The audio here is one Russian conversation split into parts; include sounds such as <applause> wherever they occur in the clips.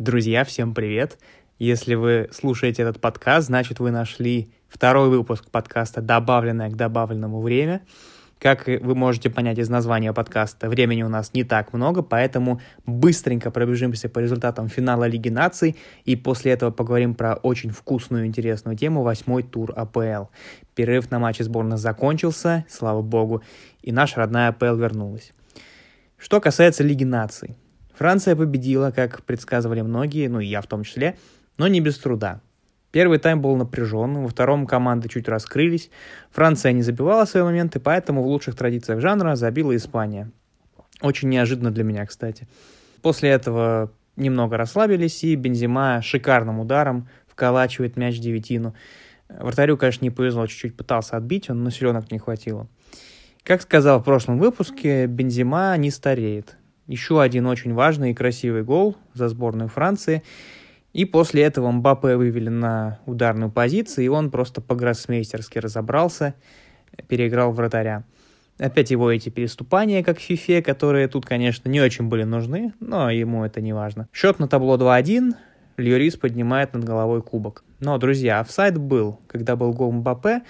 Друзья, всем привет! Если вы слушаете этот подкаст, значит вы нашли второй выпуск подкаста «Добавленное к добавленному время». Как вы можете понять из названия подкаста, времени у нас не так много, поэтому быстренько пробежимся по результатам финала Лиги наций и после этого поговорим про очень вкусную и интересную тему восьмой тур АПЛ. Перерыв на матче сборной закончился, слава богу, и наша родная АПЛ вернулась. Что касается Лиги наций. Франция победила, как предсказывали многие, ну и я в том числе, но не без труда. Первый тайм был напряженным, во втором команды чуть раскрылись. Франция не забивала свои моменты, поэтому в лучших традициях жанра забила Испания. Очень неожиданно для меня, кстати. После этого немного расслабились, и Бензима шикарным ударом вколачивает мяч девятину. Вратарю, конечно, не повезло, чуть-чуть пытался отбить, он, но селенок не хватило. Как сказал в прошлом выпуске, Бензима не стареет. Еще один очень важный и красивый гол за сборную Франции – и после этого Мбаппе вывели на ударную позицию, и он просто по-гроссмейстерски разобрался, переиграл вратаря. Опять его эти переступания, как в Фифе, которые тут, конечно, не очень были нужны, но ему это не важно. Счет на табло 2-1, Льюрис поднимает над головой кубок. Но, друзья, офсайд был, когда был гол Мбаппе,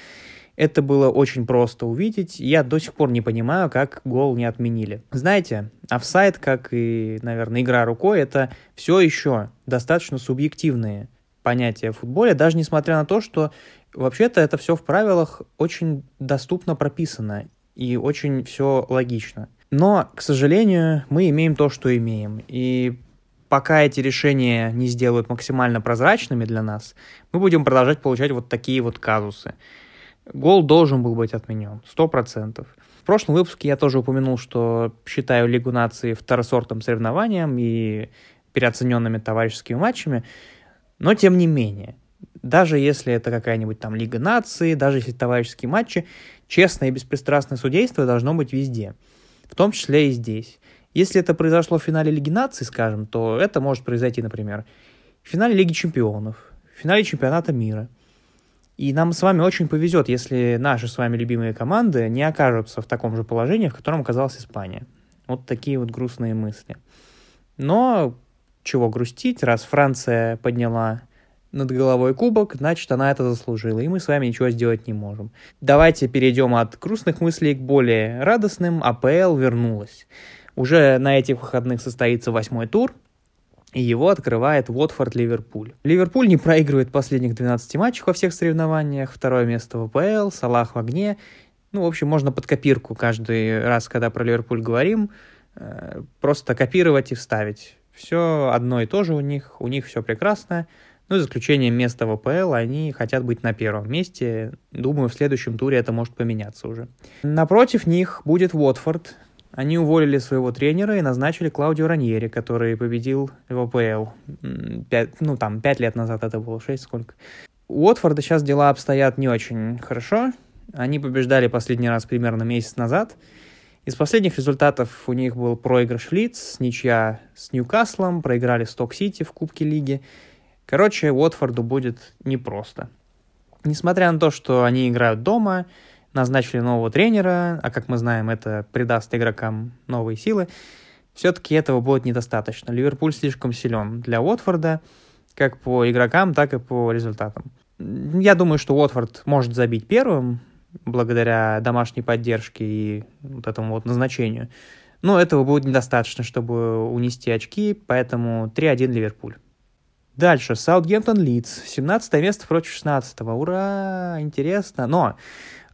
это было очень просто увидеть. Я до сих пор не понимаю, как гол не отменили. Знаете, офсайд, как и, наверное, игра рукой, это все еще достаточно субъективные понятия в футболе, даже несмотря на то, что вообще-то это все в правилах очень доступно прописано и очень все логично. Но, к сожалению, мы имеем то, что имеем. И пока эти решения не сделают максимально прозрачными для нас, мы будем продолжать получать вот такие вот казусы. Гол должен был быть отменен, сто процентов. В прошлом выпуске я тоже упомянул, что считаю Лигу нации второсортным соревнованием и переоцененными товарищескими матчами, но тем не менее, даже если это какая-нибудь там Лига нации, даже если товарищеские матчи, честное и беспристрастное судейство должно быть везде, в том числе и здесь. Если это произошло в финале Лиги нации, скажем, то это может произойти, например, в финале Лиги чемпионов, в финале чемпионата мира – и нам с вами очень повезет, если наши с вами любимые команды не окажутся в таком же положении, в котором оказалась Испания. Вот такие вот грустные мысли. Но чего грустить, раз Франция подняла над головой кубок, значит, она это заслужила, и мы с вами ничего сделать не можем. Давайте перейдем от грустных мыслей к более радостным. АПЛ вернулась. Уже на этих выходных состоится восьмой тур, и его открывает Уотфорд-Ливерпуль. Ливерпуль не проигрывает последних 12 матчей во всех соревнованиях, второе место в АПЛ, Салах в огне. Ну, в общем, можно под копирку каждый раз, когда про Ливерпуль говорим, э, просто копировать и вставить. Все одно и то же у них, у них все прекрасно. Ну, за исключением места в АПЛ, они хотят быть на первом месте. Думаю, в следующем туре это может поменяться уже. Напротив них будет Уотфорд, они уволили своего тренера и назначили Клаудио Раньери, который победил в АПЛ. Ну, там, пять лет назад это было, шесть сколько. У Уотфорда сейчас дела обстоят не очень хорошо. Они побеждали последний раз примерно месяц назад. Из последних результатов у них был проигрыш Лидс, ничья с Ньюкаслом, проиграли Сток-Сити в Кубке Лиги. Короче, Уотфорду будет непросто. Несмотря на то, что они играют дома, назначили нового тренера, а как мы знаем, это придаст игрокам новые силы, все-таки этого будет недостаточно. Ливерпуль слишком силен для Уотфорда, как по игрокам, так и по результатам. Я думаю, что Уотфорд может забить первым, благодаря домашней поддержке и вот этому вот назначению. Но этого будет недостаточно, чтобы унести очки, поэтому 3-1 Ливерпуль. Дальше, Саутгемптон Лидс, 17 место против 16 -го. Ура, интересно. Но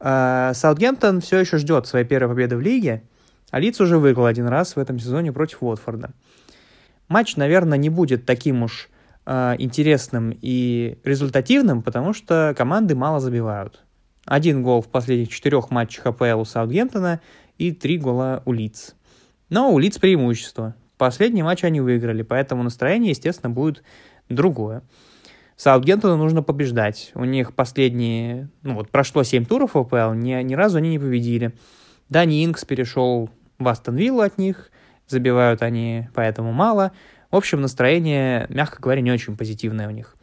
Саутгемптон все еще ждет своей первой победы в лиге, а Лидс уже выиграл один раз в этом сезоне против Уотфорда. Матч, наверное, не будет таким уж э, интересным и результативным, потому что команды мало забивают. Один гол в последних четырех матчах АПЛ у Саутгемптона и три гола у Лидс. Но у Лидс преимущество. Последний матч они выиграли, поэтому настроение, естественно, будет другое. Саутгемптону нужно побеждать. У них последние, ну вот прошло 7 туров в АПЛ, ни, ни разу они не победили. Дани Инкс перешел в Астон Виллу от них, забивают они поэтому мало. В общем, настроение, мягко говоря, не очень позитивное у них.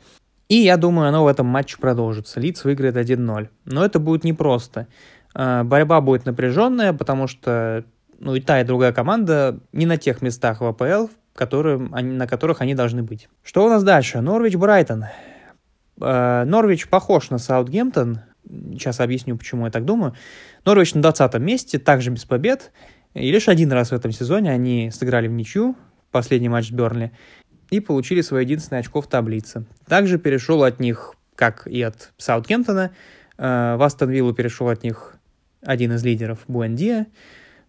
И я думаю, оно в этом матче продолжится. Лиц выиграет 1-0. Но это будет непросто. А, борьба будет напряженная, потому что ну, и та, и другая команда не на тех местах в АПЛ которые, на которых они должны быть. Что у нас дальше? Норвич-Брайтон. Э, Норвич похож на Саутгемптон. Сейчас объясню, почему я так думаю. Норвич на 20 месте, также без побед. И лишь один раз в этом сезоне они сыграли в ничью, последний матч с Бернли, и получили свое единственное очко в таблице. Также перешел от них, как и от Саутгемптона, э, в Астон Виллу перешел от них один из лидеров Буэндия.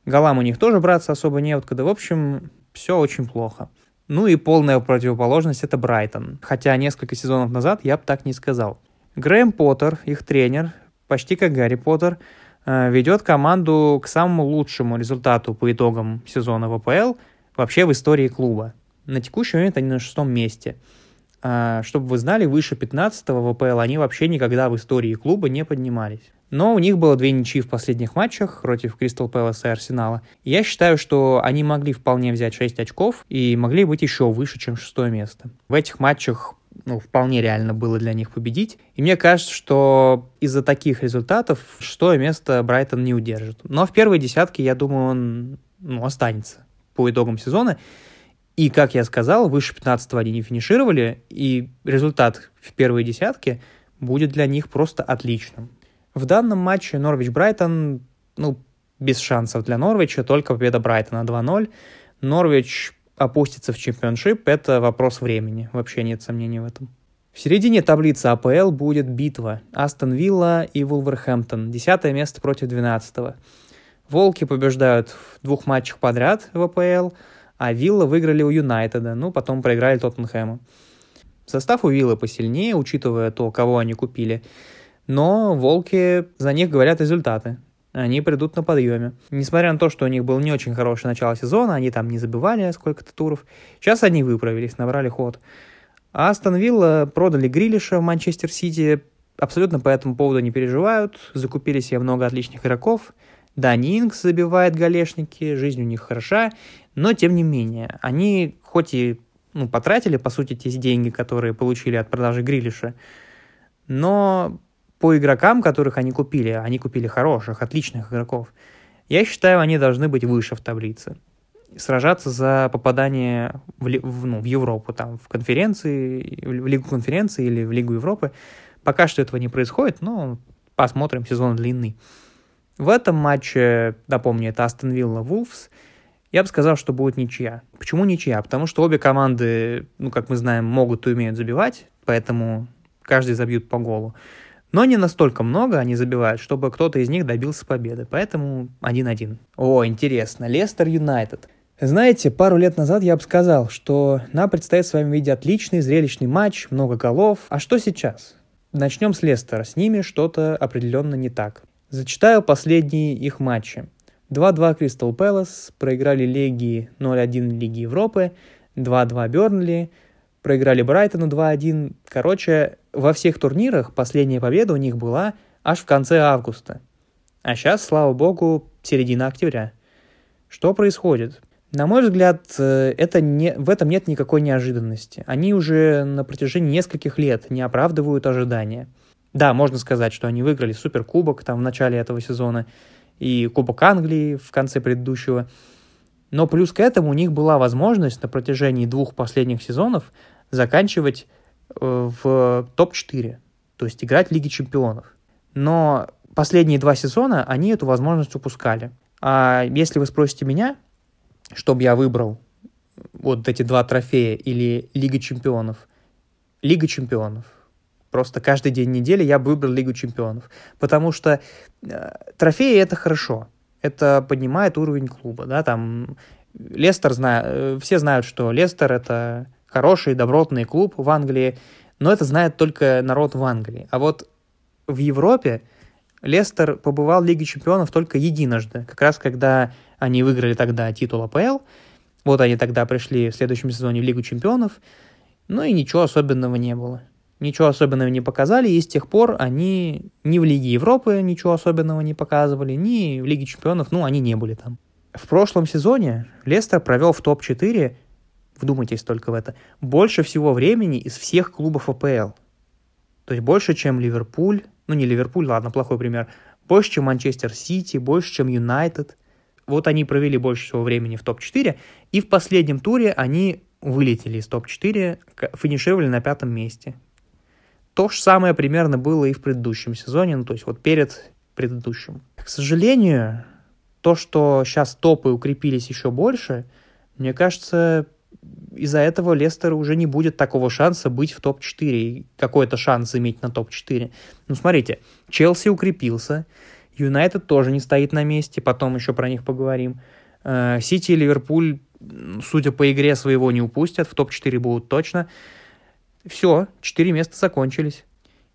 Голам у них тоже браться особо не откуда. В общем, все очень плохо. Ну и полная противоположность это Брайтон. Хотя несколько сезонов назад я бы так не сказал. Грэм Поттер, их тренер, почти как Гарри Поттер, э, ведет команду к самому лучшему результату по итогам сезона ВПЛ вообще в истории клуба. На текущий момент они на шестом месте. А, чтобы вы знали, выше 15-го ВПЛ они вообще никогда в истории клуба не поднимались. Но у них было две ничьи в последних матчах против Кристал Пэласа и Арсенала. я считаю, что они могли вполне взять 6 очков и могли быть еще выше, чем шестое место. В этих матчах ну, вполне реально было для них победить. И мне кажется, что из-за таких результатов шестое место Брайтон не удержит. Но в первой десятке, я думаю, он ну, останется по итогам сезона. И, как я сказал, выше 15 они не финишировали, и результат в первой десятке будет для них просто отличным. В данном матче Норвич-Брайтон, ну, без шансов для Норвича, только победа Брайтона 2-0. Норвич опустится в чемпионшип, это вопрос времени, вообще нет сомнений в этом. В середине таблицы АПЛ будет битва Астон Вилла и Вулверхэмптон, десятое место против двенадцатого. Волки побеждают в двух матчах подряд в АПЛ, а Вилла выиграли у Юнайтеда, ну, потом проиграли Тоттенхэму. Состав у Виллы посильнее, учитывая то, кого они купили. Но волки, за них говорят результаты. Они придут на подъеме. Несмотря на то, что у них был не очень хорошее начало сезона, они там не забивали сколько-то туров. Сейчас они выправились, набрали ход. А Астон Вилла продали Грилиша в Манчестер Сити. Абсолютно по этому поводу не переживают. Закупили себе много отличных игроков. Дани Инкс забивает галешники, жизнь у них хороша, но тем не менее, они хоть и ну, потратили, по сути, те деньги, которые получили от продажи Грилиша, но по игрокам, которых они купили, они купили хороших, отличных игроков, я считаю, они должны быть выше в таблице. Сражаться за попадание в, в, ну, в Европу, там, в конференции, в Лигу конференции или в Лигу Европы. Пока что этого не происходит, но посмотрим, сезон длинный. В этом матче, напомню, это Астон Вилла Вулфс, я бы сказал, что будет ничья. Почему ничья? Потому что обе команды, ну, как мы знаем, могут и умеют забивать, поэтому каждый забьют по голу. Но не настолько много они забивают, чтобы кто-то из них добился победы. Поэтому 1-1. О, интересно. Лестер Юнайтед. Знаете, пару лет назад я бы сказал, что нам предстоит с вами видеть отличный, зрелищный матч, много голов. А что сейчас? Начнем с Лестера. С ними что-то определенно не так. Зачитаю последние их матчи. 2-2 Кристал Пэлас, проиграли Легии 0-1 Лиги Европы, 2-2 Бернли, проиграли Брайтону 2-1. Короче, во всех турнирах последняя победа у них была аж в конце августа. А сейчас, слава богу, середина октября. Что происходит? На мой взгляд, э, это не, в этом нет никакой неожиданности. Они уже на протяжении нескольких лет не оправдывают ожидания – да, можно сказать, что они выиграли Суперкубок там в начале этого сезона и Кубок Англии в конце предыдущего. Но плюс к этому у них была возможность на протяжении двух последних сезонов заканчивать э, в топ-4, то есть играть в Лиге Чемпионов. Но последние два сезона они эту возможность упускали. А если вы спросите меня, чтобы я выбрал вот эти два трофея или Лига Чемпионов, Лига Чемпионов. Просто каждый день недели я бы выбрал Лигу чемпионов. Потому что э, трофеи это хорошо. Это поднимает уровень клуба. Да? Там Лестер знает, э, все знают, что Лестер это хороший, добротный клуб в Англии, но это знает только народ в Англии. А вот в Европе Лестер побывал в Лиге чемпионов только единожды. Как раз когда они выиграли тогда титул АПЛ. Вот они тогда пришли в следующем сезоне в Лигу чемпионов. Ну и ничего особенного не было ничего особенного не показали, и с тех пор они ни в Лиге Европы ничего особенного не показывали, ни в Лиге Чемпионов, ну, они не были там. В прошлом сезоне Лестер провел в топ-4, вдумайтесь только в это, больше всего времени из всех клубов АПЛ. То есть больше, чем Ливерпуль, ну не Ливерпуль, ладно, плохой пример, больше, чем Манчестер Сити, больше, чем Юнайтед. вот они провели больше всего времени в топ-4, и в последнем туре они вылетели из топ-4, финишировали на пятом месте. То же самое примерно было и в предыдущем сезоне, ну то есть вот перед предыдущим. К сожалению, то, что сейчас топы укрепились еще больше, мне кажется, из-за этого Лестер уже не будет такого шанса быть в топ-4 и какой-то шанс иметь на топ-4. Ну, смотрите, Челси укрепился, Юнайтед тоже не стоит на месте, потом еще про них поговорим. Э, Сити и Ливерпуль, судя по игре, своего не упустят, в топ-4 будут точно. Все, 4 места закончились.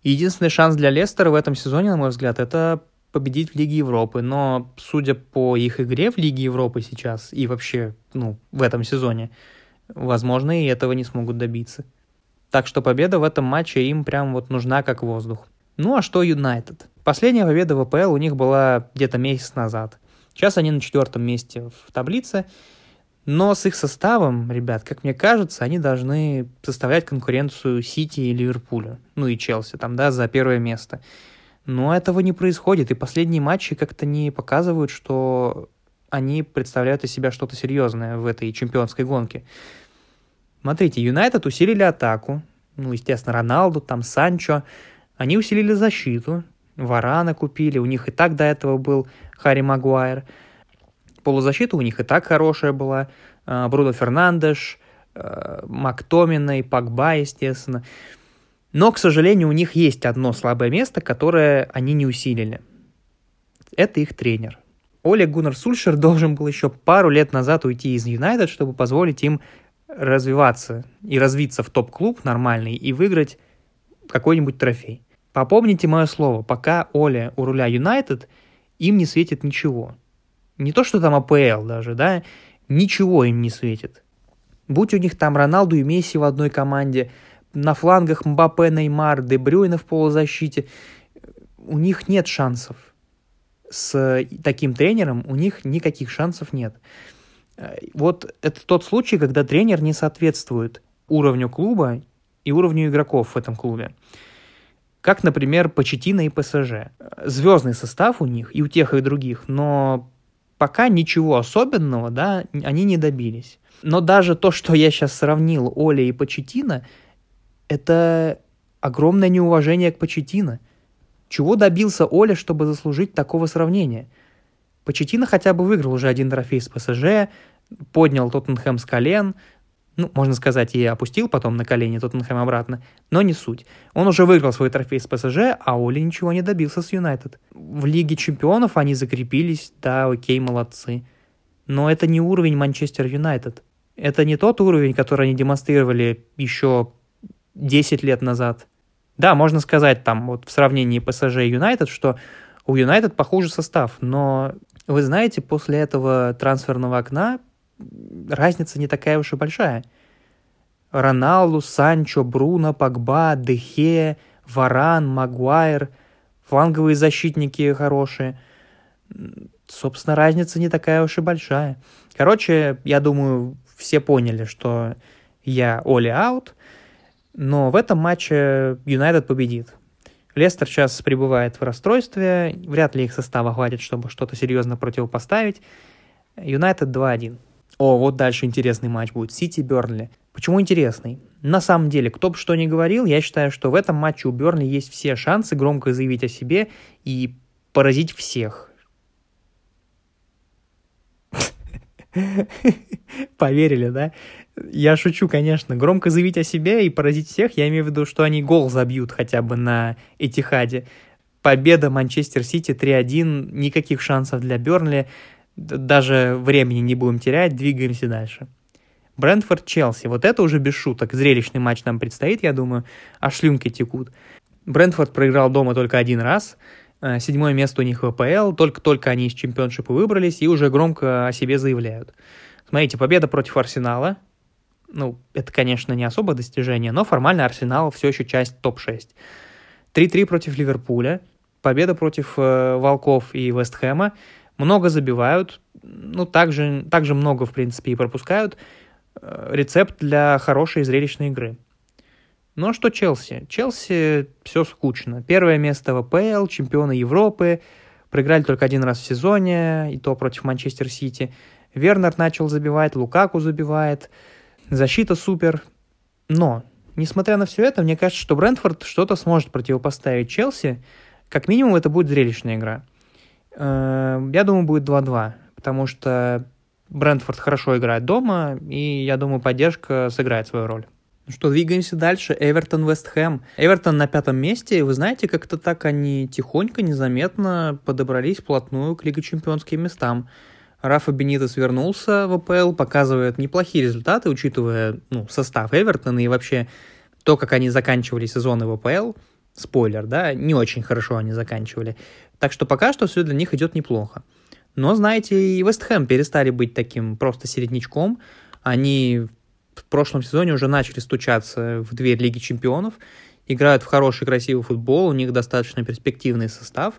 Единственный шанс для Лестера в этом сезоне, на мой взгляд, это победить в Лиге Европы. Но, судя по их игре в Лиге Европы сейчас и вообще, ну, в этом сезоне, возможно, и этого не смогут добиться. Так что победа в этом матче им прям вот нужна как воздух. Ну а что Юнайтед? Последняя победа в АПЛ у них была где-то месяц назад. Сейчас они на четвертом месте в таблице. Но с их составом, ребят, как мне кажется, они должны составлять конкуренцию Сити и Ливерпулю. Ну и Челси там, да, за первое место. Но этого не происходит, и последние матчи как-то не показывают, что они представляют из себя что-то серьезное в этой чемпионской гонке. Смотрите, Юнайтед усилили атаку, ну, естественно, Роналду, там, Санчо, они усилили защиту, Варана купили, у них и так до этого был Харри Магуайр. Полузащита у них и так хорошая была. А, Бруно Фернандеш, а, Мактомина и Пакба, естественно. Но, к сожалению, у них есть одно слабое место, которое они не усилили. Это их тренер. Оля Гуннар Сульшер <laughs> должен был еще пару лет назад уйти из Юнайтед, чтобы позволить им развиваться и развиться в топ-клуб нормальный и выиграть какой-нибудь трофей. Попомните мое слово, пока Оля у руля Юнайтед, им не светит ничего. Не то, что там АПЛ даже, да, ничего им не светит. Будь у них там Роналду и Месси в одной команде, на флангах Мбаппе, Неймар, Дебрюйна в полузащите, у них нет шансов. С таким тренером у них никаких шансов нет. Вот это тот случай, когда тренер не соответствует уровню клуба и уровню игроков в этом клубе как, например, Почетина и ПСЖ. Звездный состав у них и у тех, и у других, но пока ничего особенного, да, они не добились. Но даже то, что я сейчас сравнил Оля и Почетина, это огромное неуважение к Почетина. Чего добился Оля, чтобы заслужить такого сравнения? Почетина хотя бы выиграл уже один трофей с ПСЖ, поднял Тоттенхэм с колен, ну, можно сказать, и опустил потом на колени Тоттенхэм обратно, но не суть. Он уже выиграл свой трофей с ПСЖ, а Оли ничего не добился с Юнайтед. В Лиге чемпионов они закрепились, да, окей, молодцы. Но это не уровень Манчестер Юнайтед. Это не тот уровень, который они демонстрировали еще 10 лет назад. Да, можно сказать там вот в сравнении ПСЖ и Юнайтед, что у Юнайтед похуже состав, но вы знаете, после этого трансферного окна разница не такая уж и большая. Роналду, Санчо, Бруно, Погба, Дехе, Варан, Магуайр, фланговые защитники хорошие. Собственно, разница не такая уж и большая. Короче, я думаю, все поняли, что я Оли аут, но в этом матче Юнайтед победит. Лестер сейчас пребывает в расстройстве, вряд ли их состава хватит, чтобы что-то серьезно противопоставить. Юнайтед 2-1. О, вот дальше интересный матч будет. Сити Бернли. Почему интересный? На самом деле, кто бы что ни говорил, я считаю, что в этом матче у Бернли есть все шансы громко заявить о себе и поразить всех. <laughs> Поверили, да? Я шучу, конечно. Громко заявить о себе и поразить всех, я имею в виду, что они гол забьют хотя бы на Этихаде. Победа Манчестер Сити 3-1, никаких шансов для Бернли даже времени не будем терять, двигаемся дальше. Брентфорд Челси. Вот это уже без шуток. Зрелищный матч нам предстоит, я думаю. А шлюнки текут. Брентфорд проиграл дома только один раз. Э, седьмое место у них в АПЛ. Только-только они из чемпионшипа выбрались и уже громко о себе заявляют. Смотрите, победа против Арсенала. Ну, это, конечно, не особо достижение, но формально Арсенал все еще часть топ-6. 3-3 против Ливерпуля. Победа против э, Волков и Вестхэма много забивают, ну, также, также много, в принципе, и пропускают. Э, рецепт для хорошей зрелищной игры. А что Челси? Челси все скучно. Первое место в АПЛ, чемпионы Европы, Проиграли только один раз в сезоне, и то против Манчестер Сити. Вернер начал забивать, Лукаку забивает, защита супер. Но, несмотря на все это, мне кажется, что Брентфорд что-то сможет противопоставить Челси. Как минимум, это будет зрелищная игра. Э, я думаю, будет 2-2, потому что Брентфорд хорошо играет дома, и я думаю, поддержка сыграет свою роль. Ну что, двигаемся дальше. Эвертон, Вест Хэм. Эвертон на пятом месте. Вы знаете, как-то так они тихонько, незаметно подобрались вплотную к Лиге Чемпионским местам. Рафа Бенитес вернулся в АПЛ, показывает неплохие результаты, учитывая ну, состав Эвертона и вообще то, как они заканчивали сезоны в АПЛ. Спойлер, да, не очень хорошо они заканчивали. Так что пока что все для них идет неплохо. Но, знаете, и Вест Хэм перестали быть таким просто середнячком. Они в прошлом сезоне уже начали стучаться в дверь Лиги Чемпионов, играют в хороший, красивый футбол, у них достаточно перспективный состав.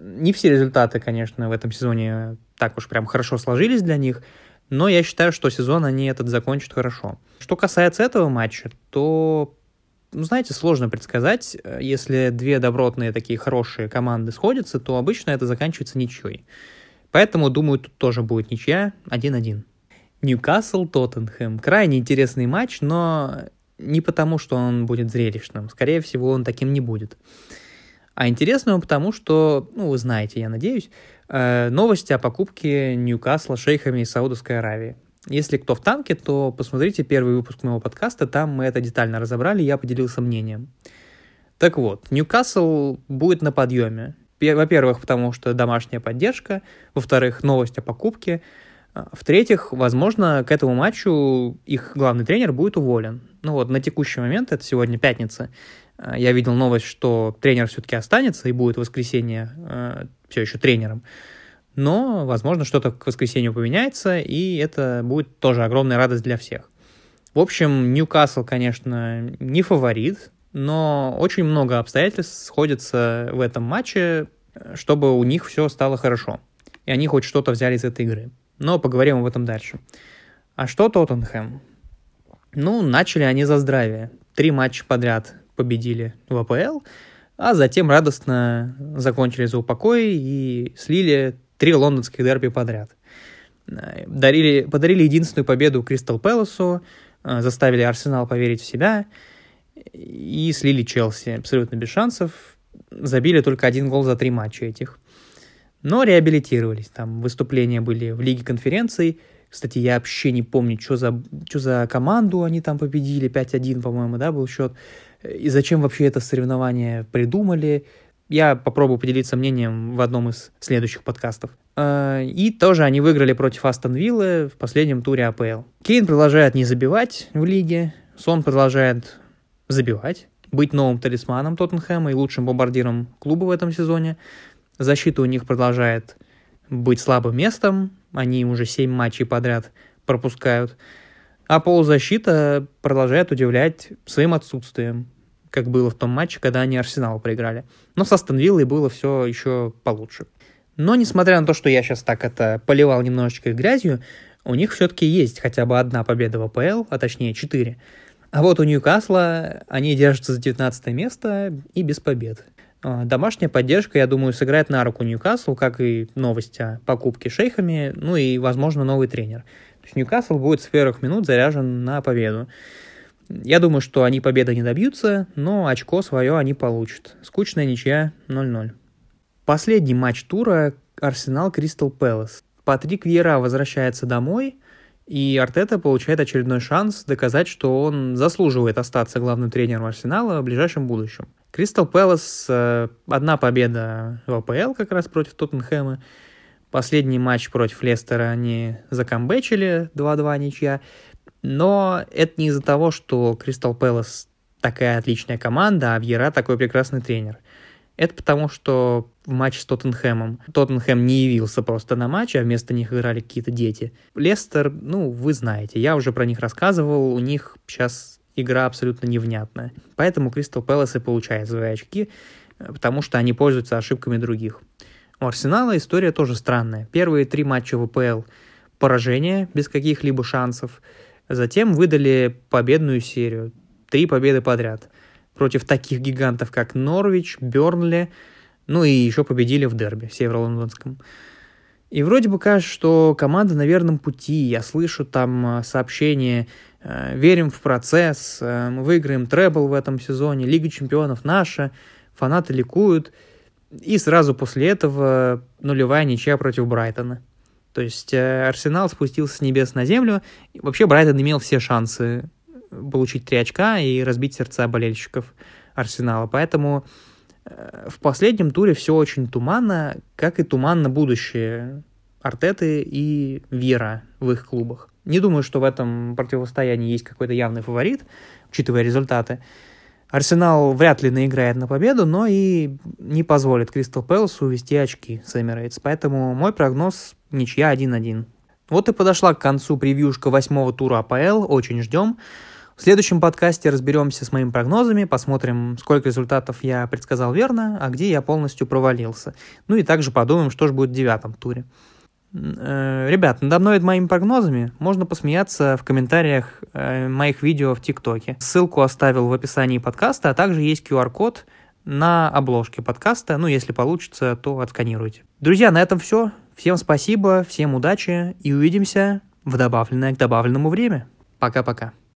Не все результаты, конечно, в этом сезоне так уж прям хорошо сложились для них, но я считаю, что сезон они этот закончат хорошо. Что касается этого матча, то, ну, знаете, сложно предсказать. Если две добротные такие хорошие команды сходятся, то обычно это заканчивается ничьей. Поэтому, думаю, тут тоже будет ничья 1-1. Ньюкасл Тоттенхэм. Крайне интересный матч, но не потому, что он будет зрелищным. Скорее всего, он таким не будет. А интересный он потому, что, ну, вы знаете, я надеюсь, э, новости о покупке Ньюкасла шейхами из Саудовской Аравии. Если кто в танке, то посмотрите первый выпуск моего подкаста, там мы это детально разобрали, я поделился мнением. Так вот, Ньюкасл будет на подъеме. Во-первых, потому что домашняя поддержка, во-вторых, новость о покупке, а, в-третьих, возможно, к этому матчу их главный тренер будет уволен. Ну вот, на текущий момент, это сегодня пятница, а, я видел новость, что тренер все-таки останется и будет в воскресенье э, все еще тренером. Но, возможно, что-то к воскресенью поменяется, и это будет тоже огромная радость для всех. В общем, Ньюкасл, конечно, не фаворит, но очень много обстоятельств сходятся в этом матче, чтобы у них все стало хорошо. И они хоть что-то взяли из этой игры но поговорим об этом дальше. А что Тоттенхэм? Ну, начали они за здравие. Три матча подряд победили в АПЛ, а затем радостно закончили за упокой и слили три лондонских дерби подряд. Дарили, подарили единственную победу Кристал Пэласу, заставили Арсенал поверить в себя и слили Челси абсолютно без шансов. Забили только один гол за три матча этих но реабилитировались. Там выступления были в Лиге конференций. Кстати, я вообще не помню, что за, что за команду они там победили. 5-1, по-моему, да, был счет. И зачем вообще это соревнование придумали. Я попробую поделиться мнением в одном из следующих подкастов. А, и тоже они выиграли против Астон Виллы в последнем туре АПЛ. Кейн продолжает не забивать в лиге. Сон продолжает забивать. Быть новым талисманом Тоттенхэма и лучшим бомбардиром клуба в этом сезоне. Защита у них продолжает быть слабым местом, они уже 7 матчей подряд пропускают. А полузащита продолжает удивлять своим отсутствием, как было в том матче, когда они Арсенал проиграли. Но с Астон Виллой было все еще получше. Но несмотря на то, что я сейчас так это поливал немножечко грязью, у них все-таки есть хотя бы одна победа в АПЛ, а точнее 4. А вот у Ньюкасла они держатся за 19 место и без побед. А, домашняя поддержка, я думаю, сыграет на руку Ньюкаслу, как и новость о покупке шейхами, ну и, возможно, новый тренер. То есть Ньюкасл будет с первых минут заряжен на победу. Я думаю, что они победы не добьются, но очко свое они получат. Скучная ничья 0-0. Последний матч тура Арсенал Кристал Пэлас. Патрик Вьера возвращается домой, и Артета получает очередной шанс доказать, что он заслуживает остаться главным тренером Арсенала в ближайшем будущем. Кристал Пэлас, э, одна победа в АПЛ как раз против Тоттенхэма. Последний матч против Лестера они закомбечили 2-2 ничья. Но это не из-за того, что Кристал Пэлас такая отличная команда, а Вьера такой прекрасный тренер. Это потому, что в матче с Тоттенхэмом Тоттенхэм не явился просто на матч, а вместо них играли какие-то дети. Лестер, ну, вы знаете, я уже про них рассказывал, у них сейчас игра абсолютно невнятная. Поэтому Кристал Пэлас и получает свои очки, потому что они пользуются ошибками других. У Арсенала история тоже странная. Первые три матча в ВПЛ – поражение без каких-либо шансов. Затем выдали победную серию. Три победы подряд. Против таких гигантов, как Норвич, Бернли, Ну и еще победили в дерби северо-лондонском. И вроде бы кажется, что команда на верном пути. Я слышу там э, сообщения э, «Верим в процесс», э, «Мы выиграем требл в этом сезоне», «Лига чемпионов наша», фанаты ликуют. И сразу после этого нулевая ничья против Брайтона. То есть Арсенал спустился с небес на землю. И вообще Брайтон имел все шансы получить три очка и разбить сердца болельщиков Арсенала. Поэтому в последнем туре все очень туманно, как и туманно будущее Артеты и Вера в их клубах. Не думаю, что в этом противостоянии есть какой-то явный фаворит, учитывая результаты. Арсенал вряд ли наиграет на победу, но и не позволит Кристал Пэласу увести очки с Эмирейтс. Поэтому мой прогноз ничья 1-1. Вот и подошла к концу превьюшка восьмого тура АПЛ. Очень ждем. В следующем подкасте разберемся с моими прогнозами, посмотрим, сколько результатов я предсказал верно, а где я полностью провалился. Ну и также подумаем, что же будет в девятом туре. Э, ребят, надо мной моими прогнозами можно посмеяться в комментариях э, моих видео в ТикТоке. Ссылку оставил в описании подкаста, а также есть QR-код на обложке подкаста. Ну, если получится, то отсканируйте. Друзья, на этом все. Всем спасибо, всем удачи и увидимся в добавленное к добавленному время. Пока-пока.